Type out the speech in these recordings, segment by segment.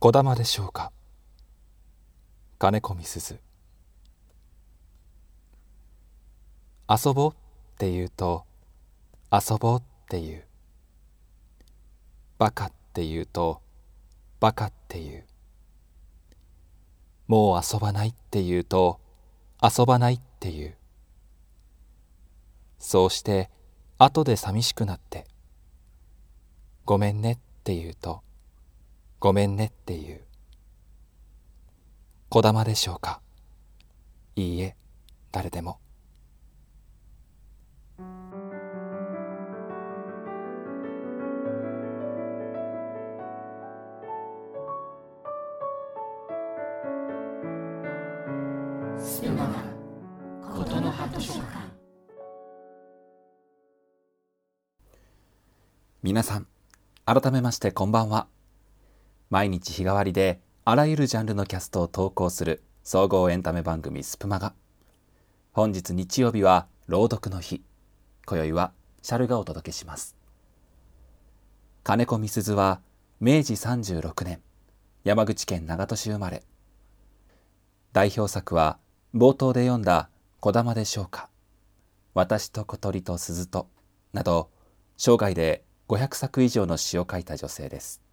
こだまでしょうか？金子みすず遊ぼうって言うと遊ぼうって言う。バカって言うとバカって言う。もう遊ばないって言うと遊ばないって言う。そうして後で寂しくなってごめんねって言うとごめんねって言う。こだまでしょうか？いいえ誰でも。ことの葉図書館。皆さん改めましてこんばんは毎日日替わりであらゆるジャンルのキャストを投稿する総合エンタメ番組スプマガ本日日曜日は朗読の日。今宵はシャルがお届けします。金子みすずは明治36年。山口県長門市生まれ。代表作は冒頭で読んだ「こだまでしょうか」「私と小鳥と鈴と」など生涯で500作以上の詩を書いた女性です。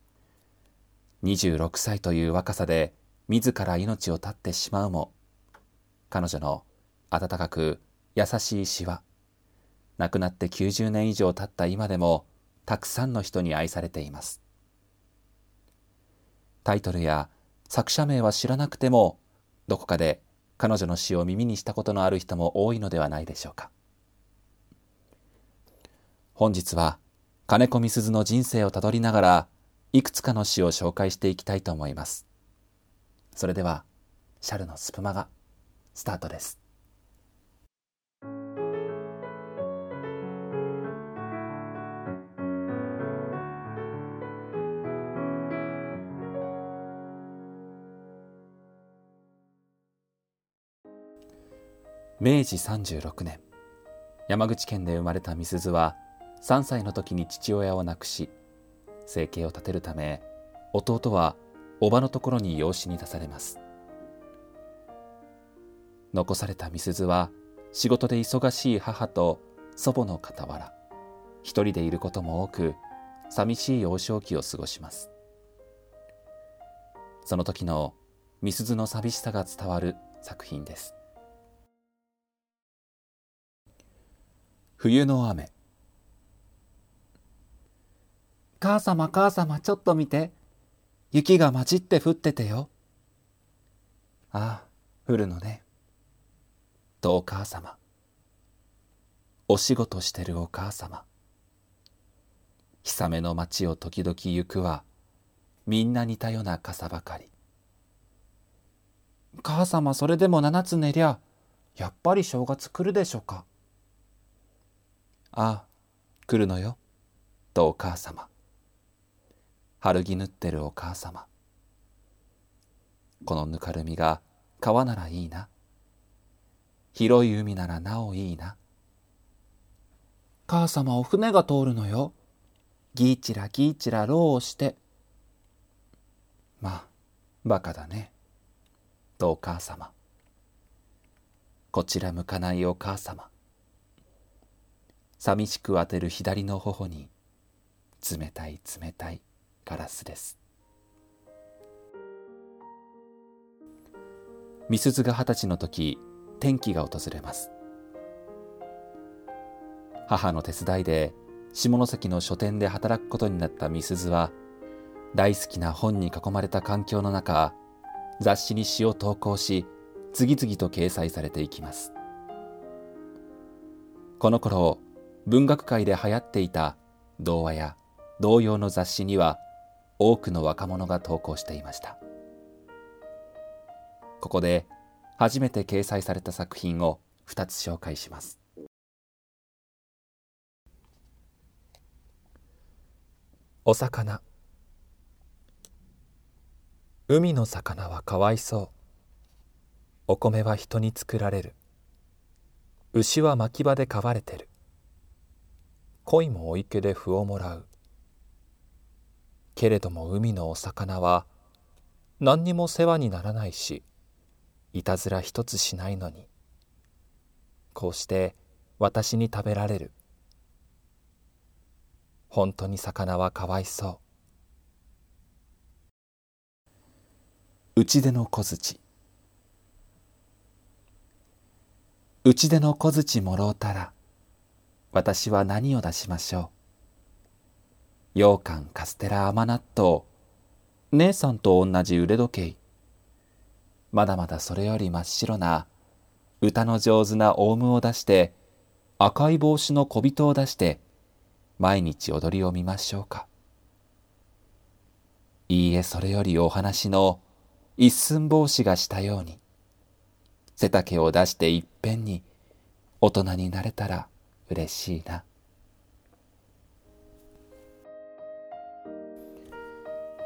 26歳という若さで自ら命を絶ってしまうも彼女の温かく優しい詩は亡くなって90年以上経った今でもたくさんの人に愛されています。タイトルや作者名は知らなくてもどこかで彼女の詩を耳にしたことのある人も多いのではないでしょうか。本日は金子みすずの人生をたどりながらいくつかの詩を紹介していきたいと思います。それではシャルのスプマがスタートです。明治36年山口県で生まれたみすずは3歳の時に父親を亡くし生計を立てるため弟は叔母のところに養子に出されます。残されたみすずは仕事で忙しい母と祖母の傍ら一人でいることも多く寂しい幼少期を過ごします。その時のみすずの寂しさが伝わる作品です。冬の雨。母様母様ちょっと見て。雪が混じって降っててよ。ああ降るのね。とお母様。お仕事してるお母様。氷雨の町を時々行くはみんな似たような傘ばかり。母様それでも七つ寝りゃやっぱり正月来るでしょうか。ああ来るのよ。とお母様。春着縫ってるお母様。このぬかるみが川ならいいな。広い海ならなおいいな。母様お船が通るのよ。ギーチラギーチラローをして。まあバカだね。とお母様。こちら向かないお母様。寂しく当てる左の頬に冷たい冷たい。ガラスです。みすずが二十歳の時転機が訪れます。母の手伝いで下関の書店で働くことになったみすずは大好きな本に囲まれた環境の中雑誌に詩を投稿し次々と掲載されていきます。この頃文学界で流行っていた童話や童謡の雑誌には多くの若者が投稿していました。ここで初めて掲載された作品を2つ紹介します。お魚。海の魚はかわいそう。お米は人に作られる。牛は牧場で飼われてる。鯉もお池で麩をもらう。けれども海のお魚は何にも世話にならないしいたずら一つしないのに。こうして私に食べられる。本当に魚はかわいそう。内出の小槌。内出の小槌もろうたら私は何を出しましょう？羊羹カステラ甘納豆。姉さんと同じ腕時計。まだまだそれより真っ白な歌の上手なオウムを出して赤い帽子の小人を出して毎日踊りを見ましょうか。いいえそれよりお話の一寸法師がしたように背丈を出していっぺんに大人になれたら嬉しいな。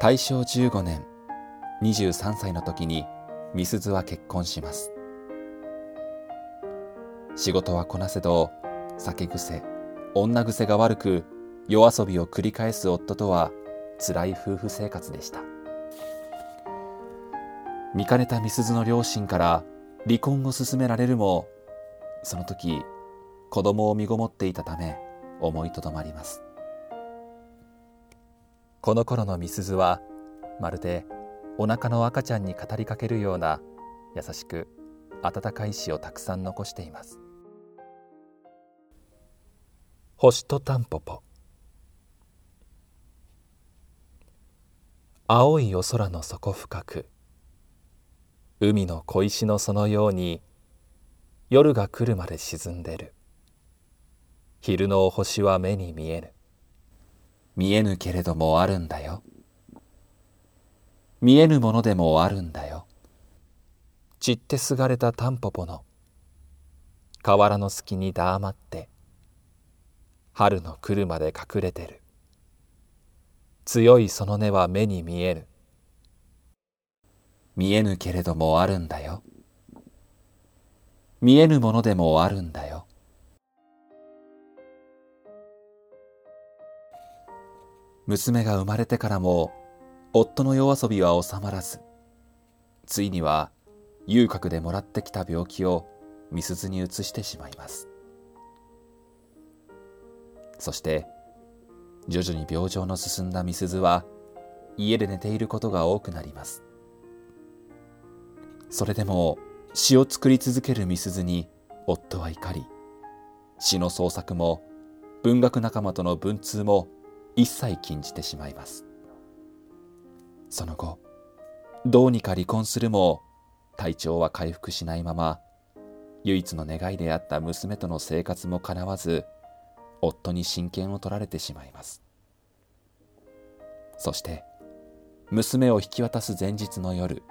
大正15年23歳の時に美鈴は結婚します。仕事はこなせど酒癖女癖が悪く夜遊びを繰り返す夫とは辛い夫婦生活でした。見かねた美鈴の両親から離婚を勧められるもその時子供を身ごもっていたため思いとどまります。この頃の美鈴はまるでお腹の赤ちゃんに語りかけるような優しく温かい詩をたくさん残しています。星とタンポポ青い夜空の底深く海の小石のそのように夜が来るまで沈んでる。昼のお星は目に見えぬ。見えぬけれどもあるんだよ。見えぬものでもあるんだよ。散ってすがれたタンポポの。河原の隙に黙って。春の来るまで隠れてる。強いその根は目に見える見えぬけれどもあるんだよ。見えぬものでもあるんだよ。娘が生まれてからも夫の夜遊びは収まらずついには遊郭でもらってきた病気をみすに移してしまいます。そして徐々に病状の進んだみすずは家で寝ていることが多くなります。それでも詩を作り続けるみすずに夫は怒り詩の創作も文学仲間との文通も一切禁じてしまいます。その後どうにか離婚するも体調は回復しないまま唯一の願いであった娘との生活もかなわず夫に親権を取られてしまいます。そして娘を引き渡す前日の夜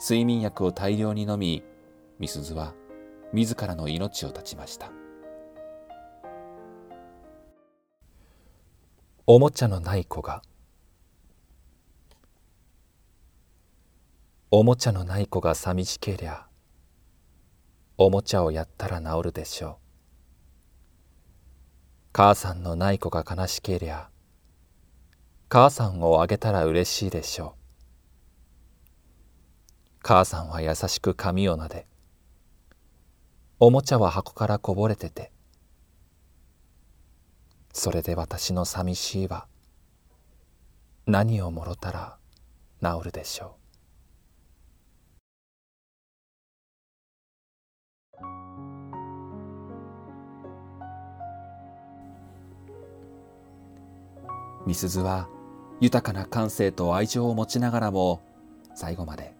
睡眠薬を大量に飲みみすずは自らの命を絶ちました。おもちゃのない子が。おもちゃのない子が寂しけりゃおもちゃをやったら治るでしょう。母さんのない子が悲しけりゃ母さんをあげたら嬉しいでしょう。母さんは優しく髪をなでおもちゃは箱からこぼれててそれで私の寂しいは何をもろたら治るでしょう。みすずは豊かな感性と愛情を持ちながらも最後まで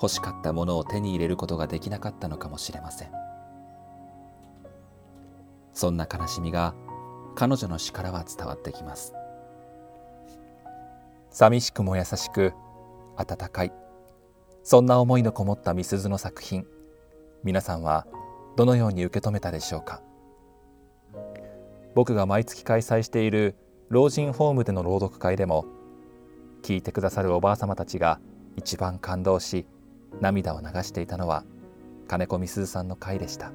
欲しかったものを手に入れることができなかったのかもしれません。そんな悲しみが彼女の詩からは伝わってきます。寂しくも優しく温かい。そんな思いのこもったみすずの作品皆さんはどのように受け止めたでしょうか？僕が毎月開催している老人ホームでの朗読会でも聞いてくださるおばあ様たちが一番感動し涙を流していたのは金子みすずさんの回でした。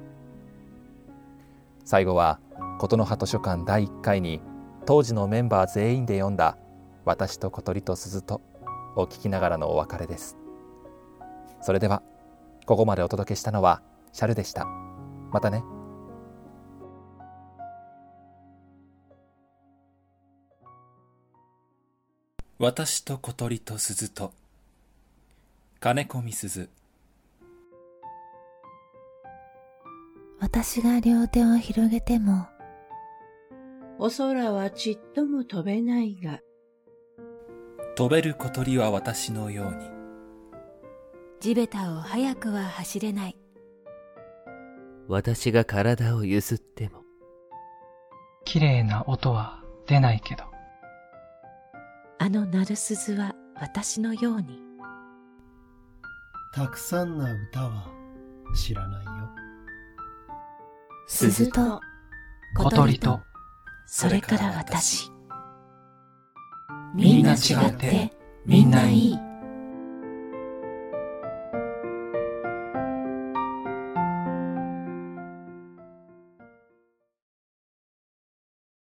最後は琴の葉図書館第1回に当時のメンバー全員で読んだ「私と小鳥と鈴と」を聞きながらのお別れです。それではここまでお届けしたのはシャルでした。またね。私と小鳥と鈴と金子みすず私が両手を広げてもお空はちっとも飛べないが、飛べる小鳥は私のように。地べたを早くは走れない。私が体をゆすっても。綺麗な音は出ないけど。あの鳴る鈴は私のように。たくさんな歌は知らないよ。鈴と小鳥とそれから私。みんな違ってみんないい。